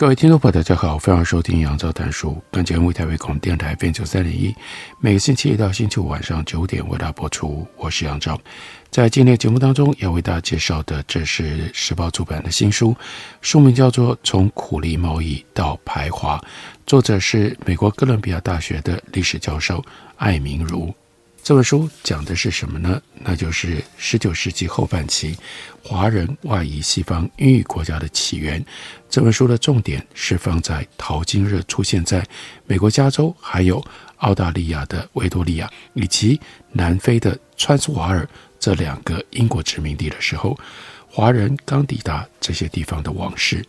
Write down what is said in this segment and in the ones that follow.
各位听众朋友，大家好，欢迎收听杨照谈书。本节目为台北广播电台 FM 九三点一，每个星期一到星期五晚上九点为大家播出。我是杨照，在今天的节目当中要为大家介绍的，这是时报出版的新书，书名叫做《从苦力贸易到排华》，作者是美国哥伦比亚大学的历史教授艾明如。这本书讲的是什么呢？那就是十九世纪后半期华人外移西方英语国家的起源。这本书的重点是放在淘金热出现在美国加州，还有澳大利亚的维多利亚以及南非的川苏瓦尔这两个英国殖民地的时候，华人刚抵达这些地方的往事。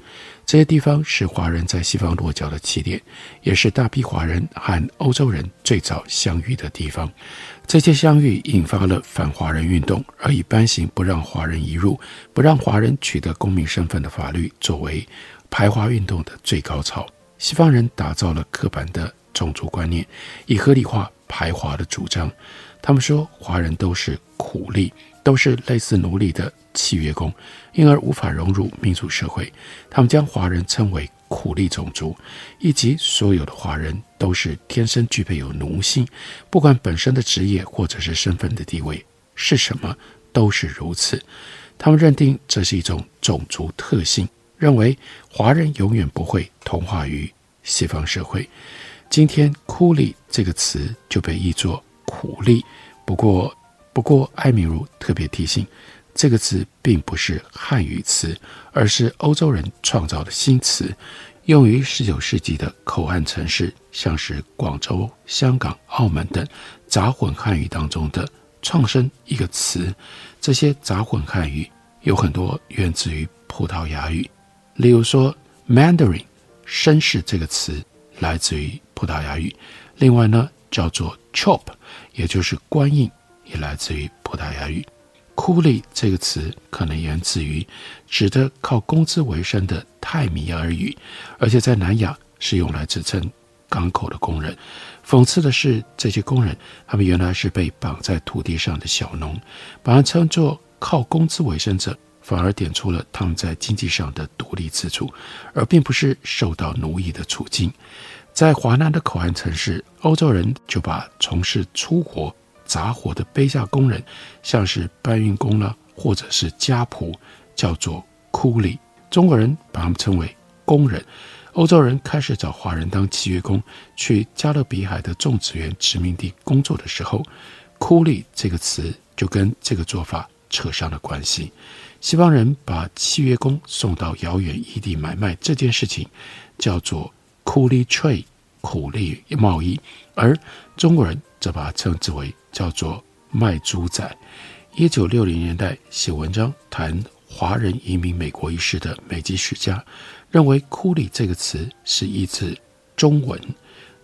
这些地方是华人在西方落脚的起点，也是大批华人和欧洲人最早相遇的地方。这些相遇引发了反华人运动，而以颁行不让华人移入、不让华人取得公民身份的法律作为排华运动的最高潮。西方人打造了刻板的种族观念，以合理化排华的主张。他们说华人都是苦力，都是类似奴隶的契约工，因而无法融入民主社会。他们将华人称为苦力种族，以及所有的华人都是天生具备有奴性，不管本身的职业或者是身份的地位是什么，都是如此。他们认定这是一种种族特性，认为华人永远不会同化于西方社会。今天“苦力”这个词就被译作“苦力”，不过，不过艾米如特别提醒。这个词并不是汉语词，而是欧洲人创造的新词，用于十九世纪的口岸城市，像是广州、香港、澳门等杂混汉语当中的创生一个词。这些杂混汉语有很多源自于葡萄牙语，例如说 Mandarin，绅士这个词来自于葡萄牙语。另外呢，叫做 chop，也就是官印，也来自于葡萄牙语。苦力这个词可能源自于指的靠工资为生的泰米尔语，而且在南亚是用来指称港口的工人。讽刺的是，这些工人他们原来是被绑在土地上的小农，把他称作靠工资为生者，反而点出了他们在经济上的独立自主，而并不是受到奴役的处境。在华南的口岸城市，欧洲人就把从事粗活。杂活的卑下工人，像是搬运工呢，或者是家仆，叫做苦力。中国人把他们称为工人。欧洲人开始找华人当契约工，去加勒比海的种植园殖民地工作的时候，苦力这个词就跟这个做法扯上了关系。西方人把契约工送到遥远异地买卖这件事情，叫做 coolie trade，苦力贸易，而中国人则把它称之为。叫做卖猪仔。一九六零年代写文章谈华人移民美国一事的美籍史家认为“苦力”这个词是一字中文。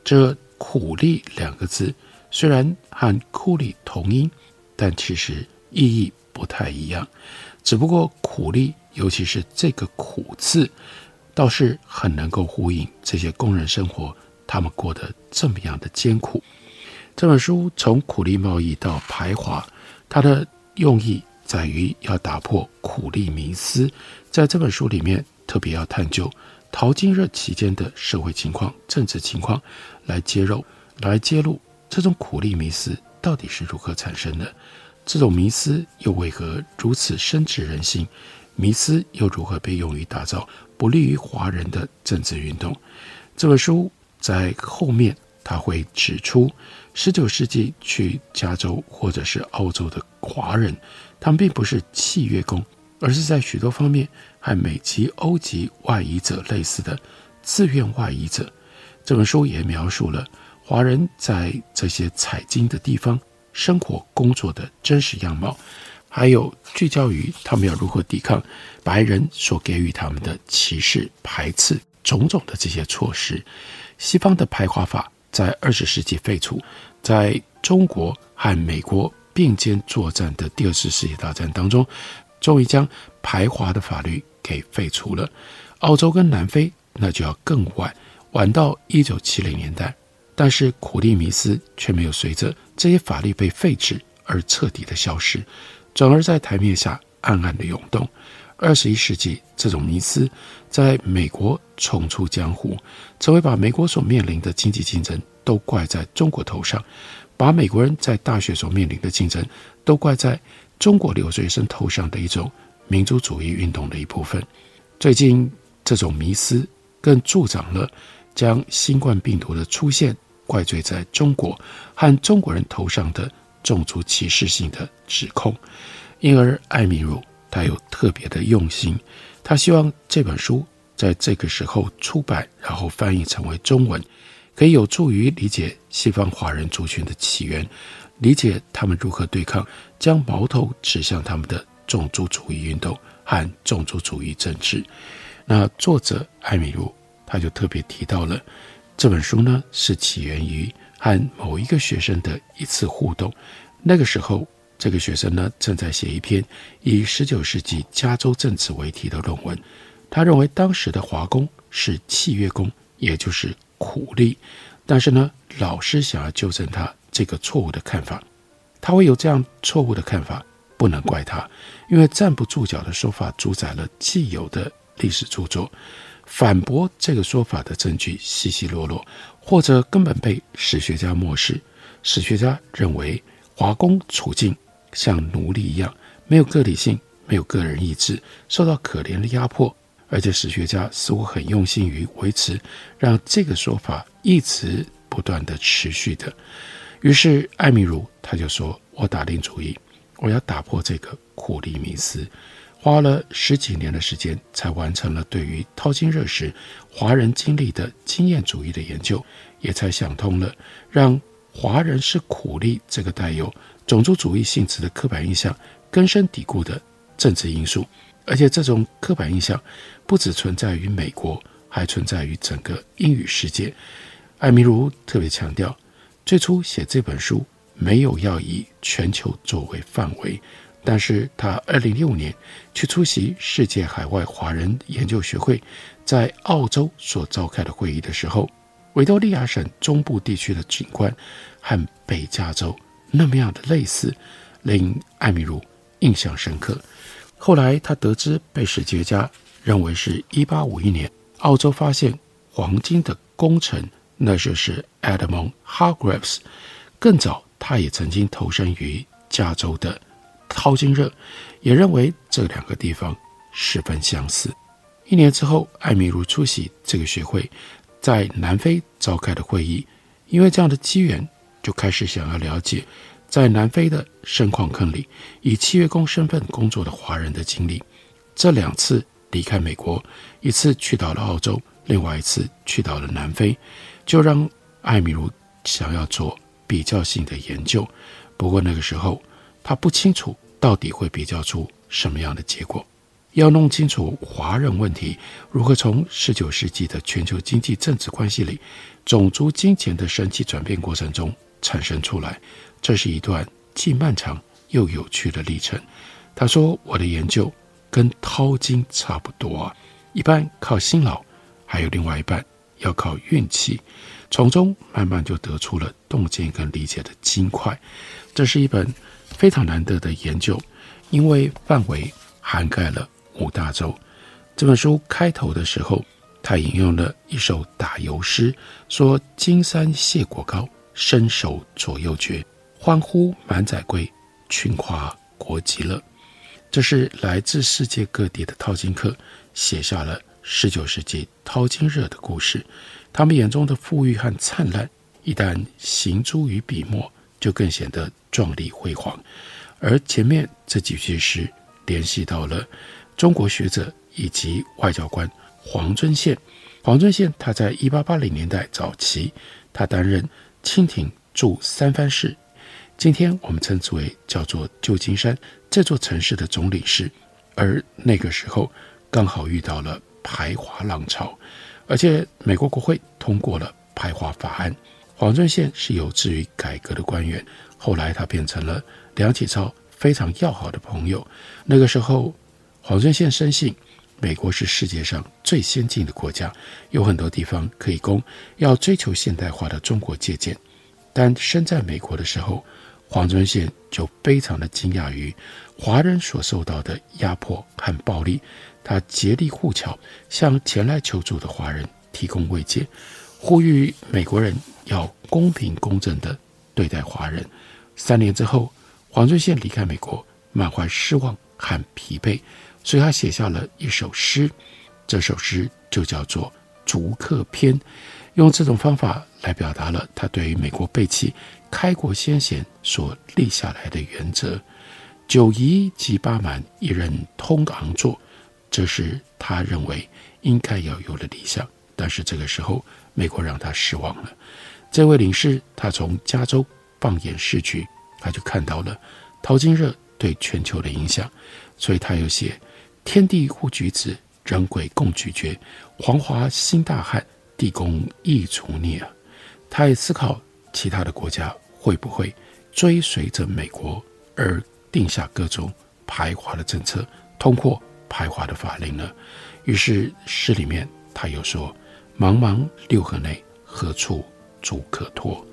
这“苦力”两个字虽然和“苦力”同音，但其实意义不太一样。只不过“苦力”，尤其是这个“苦”字，倒是很能够呼应这些工人生活，他们过得这么样的艰苦。这本书从苦力贸易到排华，它的用意在于要打破苦力迷思。在这本书里面，特别要探究淘金热期间的社会情况、政治情况，来揭露、来揭露这种苦力迷思到底是如何产生的。这种迷思又为何如此深植人心？迷思又如何被用于打造不利于华人的政治运动？这本书在后面他会指出。十九世纪去加州或者是澳洲的华人，他们并不是契约工，而是在许多方面和美籍、欧籍外移者类似的自愿外移者。这本书也描述了华人在这些采金的地方生活工作的真实样貌，还有聚焦于他们要如何抵抗白人所给予他们的歧视、排斥种种的这些措施。西方的排华法在二十世纪废除，在中国和美国并肩作战的第二次世界大战当中，终于将排华的法律给废除了。澳洲跟南非那就要更晚，晚到一九七零年代。但是苦力迷思却没有随着这些法律被废止而彻底的消失，转而在台面下暗暗的涌动。二十一世纪，这种迷思在美国重出江湖，成为把美国所面临的经济竞争都怪在中国头上，把美国人在大学所面临的竞争都怪在中国留学生头上的一种民族主义运动的一部分。最近，这种迷思更助长了将新冠病毒的出现怪罪在中国和中国人头上的种族歧视性的指控，因而艾米如。他有特别的用心，他希望这本书在这个时候出版，然后翻译成为中文，可以有助于理解西方华人族群的起源，理解他们如何对抗将矛头指向他们的种族主义运动和种族主义政治。那作者艾米路他就特别提到了这本书呢，是起源于和某一个学生的一次互动，那个时候。这个学生呢，正在写一篇以十九世纪加州政治为题的论文。他认为当时的华工是契约工，也就是苦力。但是呢，老师想要纠正他这个错误的看法。他会有这样错误的看法，不能怪他，因为站不住脚的说法主宰了既有的历史著作。反驳这个说法的证据稀稀落落，或者根本被史学家漠视。史学家认为华工处境。像奴隶一样，没有个体性，没有个人意志，受到可怜的压迫。而且史学家似乎很用心于维持，让这个说法一直不断地持续的。于是艾米如他就说：“我打定主意，我要打破这个苦力迷思。”花了十几年的时间，才完成了对于淘金热时华人经历的经验主义的研究，也才想通了让华人是苦力这个带有。种族主义性质的刻板印象根深蒂固的政治因素，而且这种刻板印象不只存在于美国，还存在于整个英语世界。艾米如特别强调，最初写这本书没有要以全球作为范围，但是他二零零五年去出席世界海外华人研究学会在澳洲所召开的会议的时候，维多利亚省中部地区的景观和北加州。那么样的类似，令艾米如印象深刻。后来他得知被史学家认为是1851年澳洲发现黄金的功臣，那就是 Edmund Hargreaves。更早，他也曾经投身于加州的淘金热，也认为这两个地方十分相似。一年之后，艾米如出席这个学会在南非召开的会议，因为这样的机缘。就开始想要了解，在南非的深矿坑里以契约工身份工作的华人的经历。这两次离开美国，一次去到了澳洲，另外一次去到了南非，就让艾米如想要做比较性的研究。不过那个时候，他不清楚到底会比较出什么样的结果。要弄清楚华人问题如何从十九世纪的全球经济政治关系里，种族金钱的神奇转变过程中。产生出来，这是一段既漫长又有趣的历程。他说：“我的研究跟淘金差不多啊，一半靠辛劳，还有另外一半要靠运气。从中慢慢就得出了洞见跟理解的金块。这是一本非常难得的研究，因为范围涵盖了五大洲。这本书开头的时候，他引用了一首打油诗，说：‘金山谢果高。’”伸手左右绝，欢呼满载归，群夸国极乐。这是来自世界各地的淘金客写下了十九世纪淘金热的故事。他们眼中的富裕和灿烂，一旦行诸于笔墨，就更显得壮丽辉煌。而前面这几句诗联系到了中国学者以及外交官黄遵宪。黄遵宪他在一八八零年代早期，他担任。清廷驻三藩市，今天我们称之为叫做旧金山。这座城市的总领事，而那个时候刚好遇到了排华浪潮，而且美国国会通过了排华法案。黄遵宪是有志于改革的官员，后来他变成了梁启超非常要好的朋友。那个时候，黄遵宪深信美国是世界上最先进的国家，有很多地方可以供要追求现代化的中国借鉴。但身在美国的时候，黄遵宪就非常的惊讶于华人所受到的压迫和暴力，他竭力护侨，向前来求助的华人提供慰藉，呼吁美国人要公平公正地对待华人。三年之后，黄遵宪离开美国，满怀失望和疲惫，所以他写下了一首诗，这首诗就叫做《逐客篇》，用这种方法来表达了他对于美国背弃开国先贤所立下来的原则：九夷及八蛮，一人通昂作。这是他认为应该要有的理想。但是这个时候，美国让他失望了。这位领事，他从加州放眼视去，他就看到了淘金热对全球的影响，所以他又写：“天地互举子，人鬼共咀嚼，黄华兴大汉，地宫亦除孽啊。”他也思考其他的国家会不会追随着美国而定下各种排华的政策，通过排华的法令呢？于是诗里面他又说：“茫茫六合内，何处足可托？”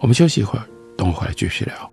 我们休息一会儿，等我回来继续聊。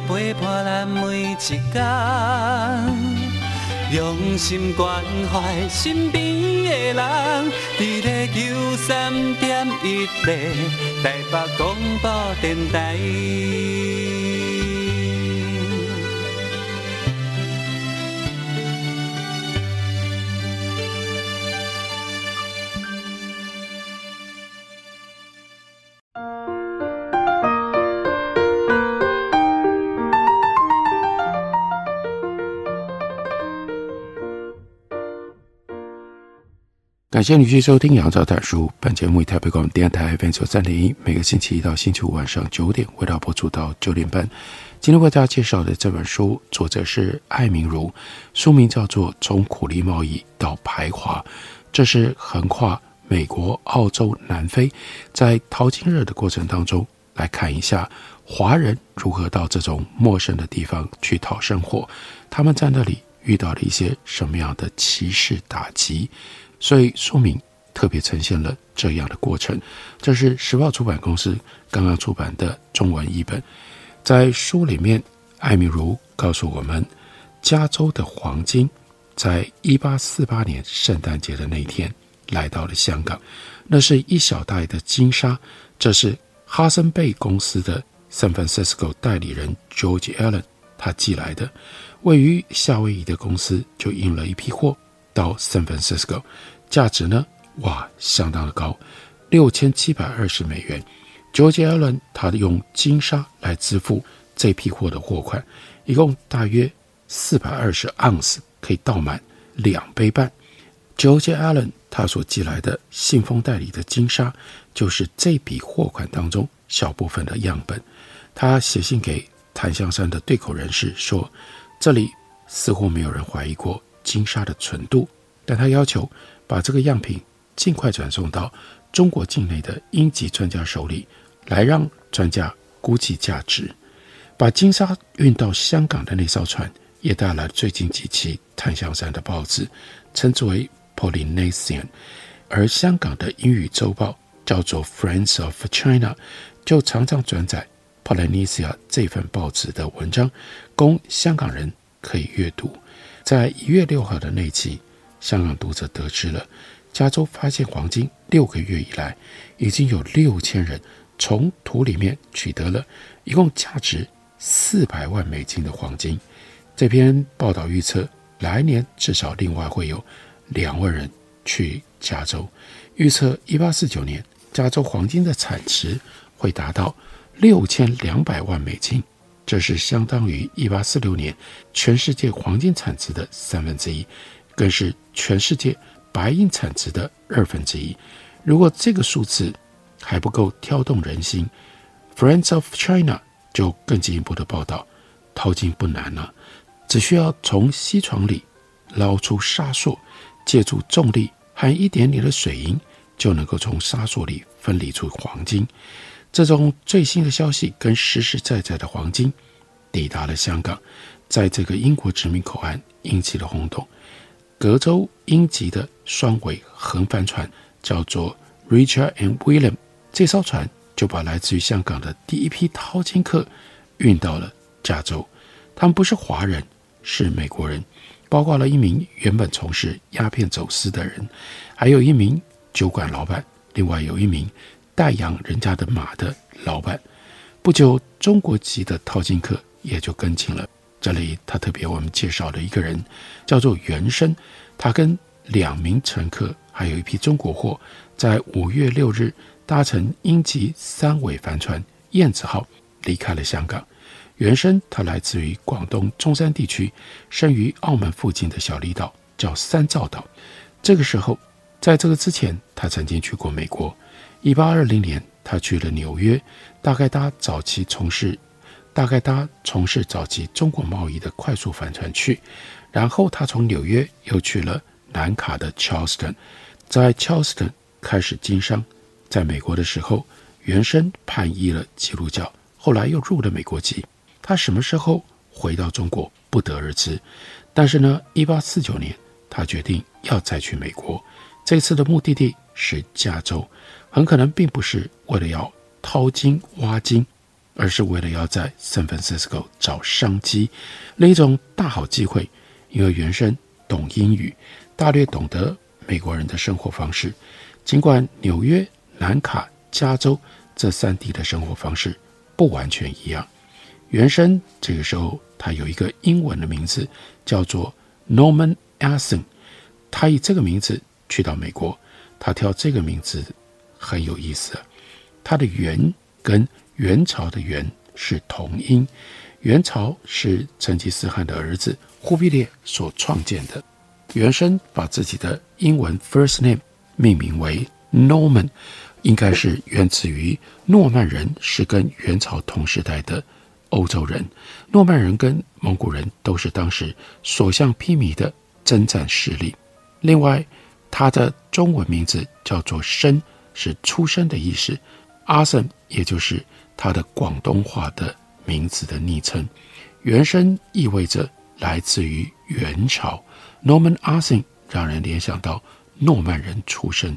陪伴咱每一天，用心关怀身边的人，伫咧九三点一台北广播电台。感谢你继续收听《杨照谈书》。本节目以台北广播电台 FM 九三点一，每个星期一到星期五晚上九点，为大家播出到九点半。今天为大家介绍的这本书，作者是艾明如，书名叫做《从苦力贸易到排华》，这是横跨美国、澳洲、南非，在淘金热的过程当中，来看一下华人如何到这种陌生的地方去讨生活，他们在那里遇到了一些什么样的歧视打击。所以书名特别呈现了这样的过程。这是时报出版公司刚刚出版的中文译本。在书里面，艾米如告诉我们，加州的黄金在一八四八年圣诞节的那一天来到了香港。那是一小袋的金沙，这是哈森贝公司的 San Francisco 代理人 George Allen 他寄来的。位于夏威夷的公司就运了一批货到 San Francisco。价值呢？哇，相当的高，六千七百二十美元。George Allen 他用金沙来支付这批货的货款，一共大约四百二十盎司，可以倒满两杯半。George Allen 他所寄来的信封袋里的金沙，就是这笔货款当中小部分的样本。他写信给檀香山的对口人士说，这里似乎没有人怀疑过金沙的纯度。但他要求把这个样品尽快转送到中国境内的英籍专家手里，来让专家估计价值。把金沙运到香港的那艘船，也带来最近几期《檀香山》的报纸，称之为 Polynesian。而香港的英语周报叫做 Friends of China，就常常转载 Polynesia 这份报纸的文章，供香港人可以阅读。在一月六号的那期，香港读者得知了加州发现黄金六个月以来，已经有六千人从土里面取得了一共价值四百万美金的黄金。这篇报道预测，来年至少另外会有两万人去加州。预测一八四九年加州黄金的产值会达到六千两百万美金。这是相当于一八四六年全世界黄金产值的三分之一，更是全世界白银产值的二分之一。如果这个数字还不够挑动人心，Friends of China 就更进一步的报道：淘金不难了，只需要从锡床里捞出沙塑，借助重力和一点点的水银，就能够从沙塑里分离出黄金。这种最新的消息跟实实在在的黄金抵达了香港，在这个英国殖民口岸引起了轰动。隔州英籍的双桅横帆船叫做 Richard and William，这艘船就把来自于香港的第一批淘金客运到了加州。他们不是华人，是美国人，包括了一名原本从事鸦片走私的人，还有一名酒馆老板，另外有一名。带养人家的马的老板，不久，中国籍的淘金客也就跟进了。这里他特别为我们介绍了一个人，叫做袁生。他跟两名乘客，还有一批中国货，在五月六日搭乘英籍三桅帆船“燕子号”离开了香港。袁生他来自于广东中山地区，生于澳门附近的小离岛，叫三灶岛。这个时候，在这个之前，他曾经去过美国。一八二零年，他去了纽约，大概他早期从事，大概搭从事早期中国贸易的快速帆船去。然后他从纽约又去了南卡的 Charleston，在 Charleston 开始经商。在美国的时候，原生叛逆了基督教，后来又入了美国籍。他什么时候回到中国，不得而知。但是呢，一八四九年，他决定要再去美国，这次的目的地是加州。很可能并不是为了要淘金挖金，而是为了要在 San Francisco 找商机，另一种大好机会。因为原生懂英语，大略懂得美国人的生活方式。尽管纽约、南卡、加州这三地的生活方式不完全一样，原生这个时候他有一个英文的名字叫做 Norman Aston，他以这个名字去到美国，他挑这个名字。很有意思，他的原跟元朝的元是同音。元朝是成吉思汗的儿子忽必烈所创建的。原生把自己的英文 first name 命名为 Norman，应该是源自于诺曼人是跟元朝同时代的欧洲人。诺曼人跟蒙古人都是当时所向披靡的征战势力。另外，他的中文名字叫做生。是出生的意思，阿森也就是他的广东话的名字的昵称。原生意味着来自于元朝，Norman 阿什让人联想到诺曼人出身。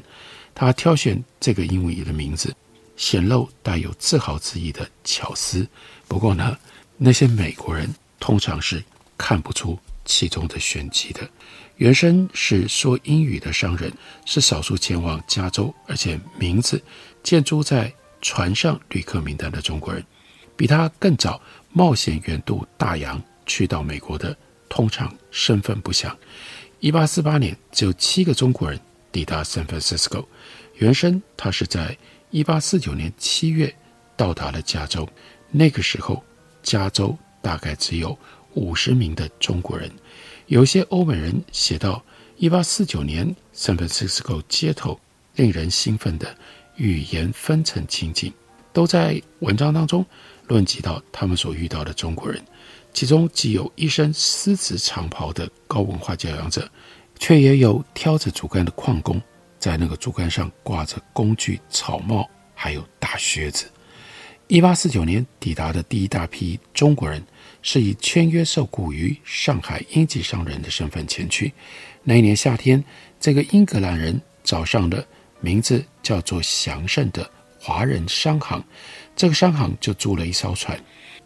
他挑选这个英语的名字，显露带有自豪之意的巧思。不过呢，那些美国人通常是看不出其中的玄机的。原生是说英语的商人，是少数前往加州，而且名字建筑在船上旅客名单的中国人。比他更早冒险远渡大洋去到美国的，通常身份不详。一八四八年，只有七个中国人抵达 San Francisco。原生他是在一八四九年七月到达了加州，那个时候加州大概只有五十名的中国人。有些欧美人写到，一八四九年，San Francisco 街头令人兴奋的语言分层情景，都在文章当中论及到他们所遇到的中国人，其中既有一身丝质长袍的高文化教养者，却也有挑着竹竿的矿工，在那个竹竿上挂着工具、草帽，还有大靴子。一八四九年抵达的第一大批中国人，是以签约受雇于上海英籍商人的身份前去。那一年夏天，这个英格兰人找上了名字叫做祥盛的华人商行，这个商行就租了一艘船，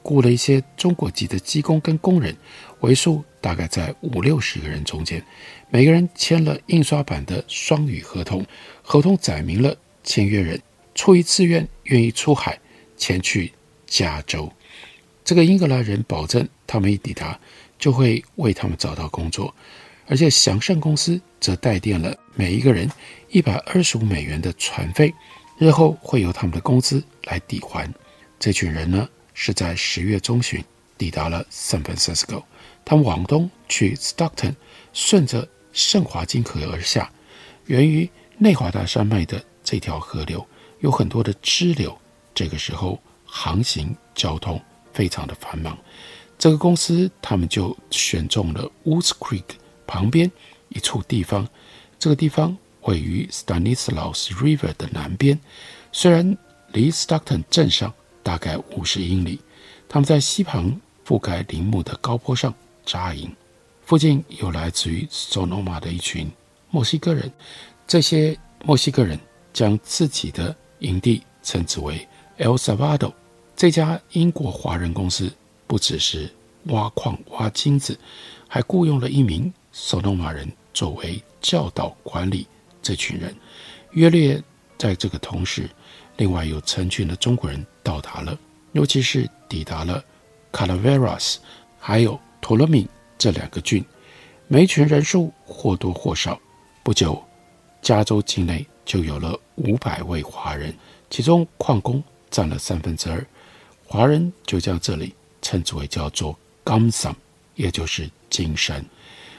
雇了一些中国籍的机工跟工人，为数大概在五六十个人中间，每个人签了印刷版的双语合同，合同载明了签约人出于自愿愿意出海前去加州。这个英格兰人保证，他们一抵达就会为他们找到工作。而且祥盛公司则代垫了每一个人一百二十五美元的船费，日后会由他们的工资来抵还。这群人呢，是在十月中旬抵达了 San Francisco，他们往东去 Stockton，顺着圣华金河而下，源于内华达山脉的这条河流有很多的支流，这个时候航行交通非常的繁忙。这个公司他们就选中了 Woods Creek。旁边一处地方，这个地方位于 Stanislaus River 的南边，虽然离 Stockton 镇上大概五十英里。他们在溪旁覆盖林木的高坡上扎营，附近有来自于 Sonoma 的一群墨西哥人。这些墨西哥人将自己的营地称之为 El Salvador。这家英国华人公司不只是挖矿挖金子，还雇佣了一名。索诺玛人作为教导管理这群人，约略在这个同时，另外有成群的中国人到达了，尤其是抵达了卡拉维拉斯还有托勒米这两个郡，每一群人数或多或少。不久，加州境内就有了五百位华人，其中矿工占了三分之二，华人就将这里称之为叫做 Kamsam，也就是金山。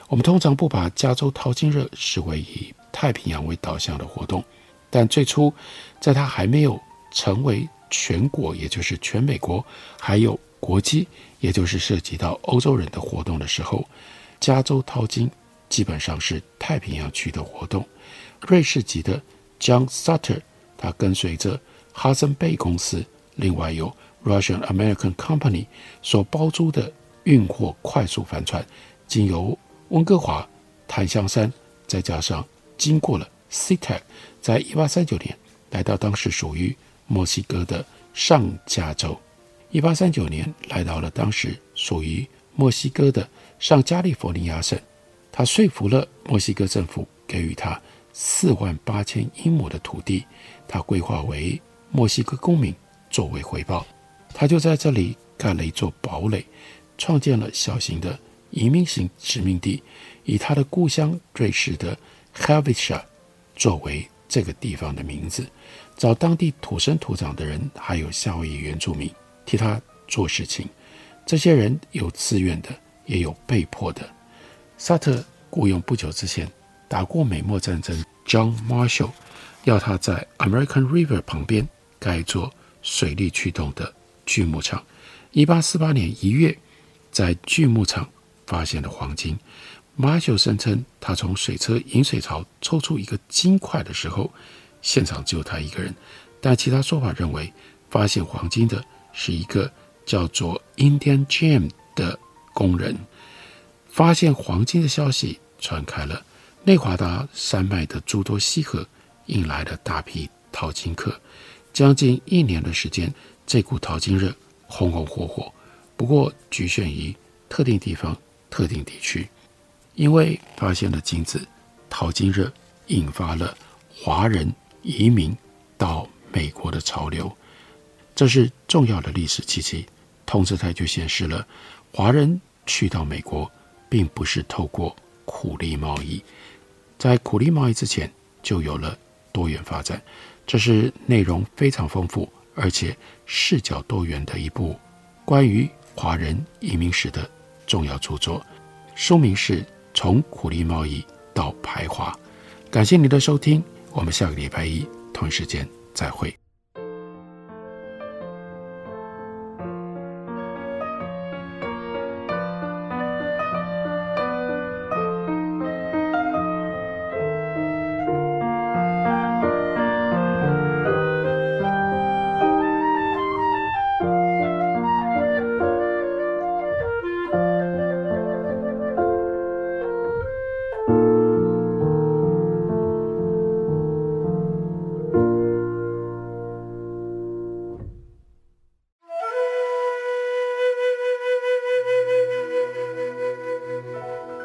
我们通常不把加州淘金热视为以太平洋为导向的活动，但最初，在它还没有成为全国，也就是全美国，还有国际，也就是涉及到欧洲人的活动的时候，加州淘金基本上是太平洋区的活动。瑞士籍的 John Sutter，他跟随着哈森贝公司，另外有 Russian American Company 所包租的运货快速帆船，经由温哥华、檀香山，再加上经过了 SeaTac，在一八三九年来到当时属于墨西哥的上加州。一八三九年来到了当时属于墨西哥的上加利福尼亚省，他说服了墨西哥政府给予他四万八千英亩的土地，他规划为墨西哥公民作为回报，他就在这里盖了一座堡垒，创建了小型的。移民型殖民地，以他的故乡瑞士的 Helvetia 作为这个地方的名字，找当地土生土长的人，还有夏威夷原住民替他做事情。这些人有自愿的，也有被迫的。萨特雇佣不久之前打过美墨战争 John Marshall，要他在 American River 旁边盖一座水力驱动的锯木厂。一八四八年一月，在锯木厂。发现了黄金，马修声称他从水车引水槽抽出一个金块的时候，现场只有他一个人。但其他说法认为，发现黄金的是一个叫做 Indian Jam 的工人。发现黄金的消息传开了，内华达山脉的诸多溪河引来了大批淘金客。将近一年的时间，这股淘金热红红火火，不过局限于特定地方。特定地区，因为发现了金子，淘金热引发了华人移民到美国的潮流，这是重要的历史契机。同时，它就显示了华人去到美国，并不是透过苦力贸易，在苦力贸易之前就有了多元发展。这是内容非常丰富，而且视角多元的一部关于华人移民史的。重要著作，书名是《从苦力贸易到排华》。感谢您的收听，我们下个礼拜一同一时间再会。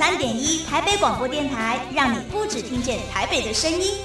三点一台北广播电台，让你不止听见台北的声音。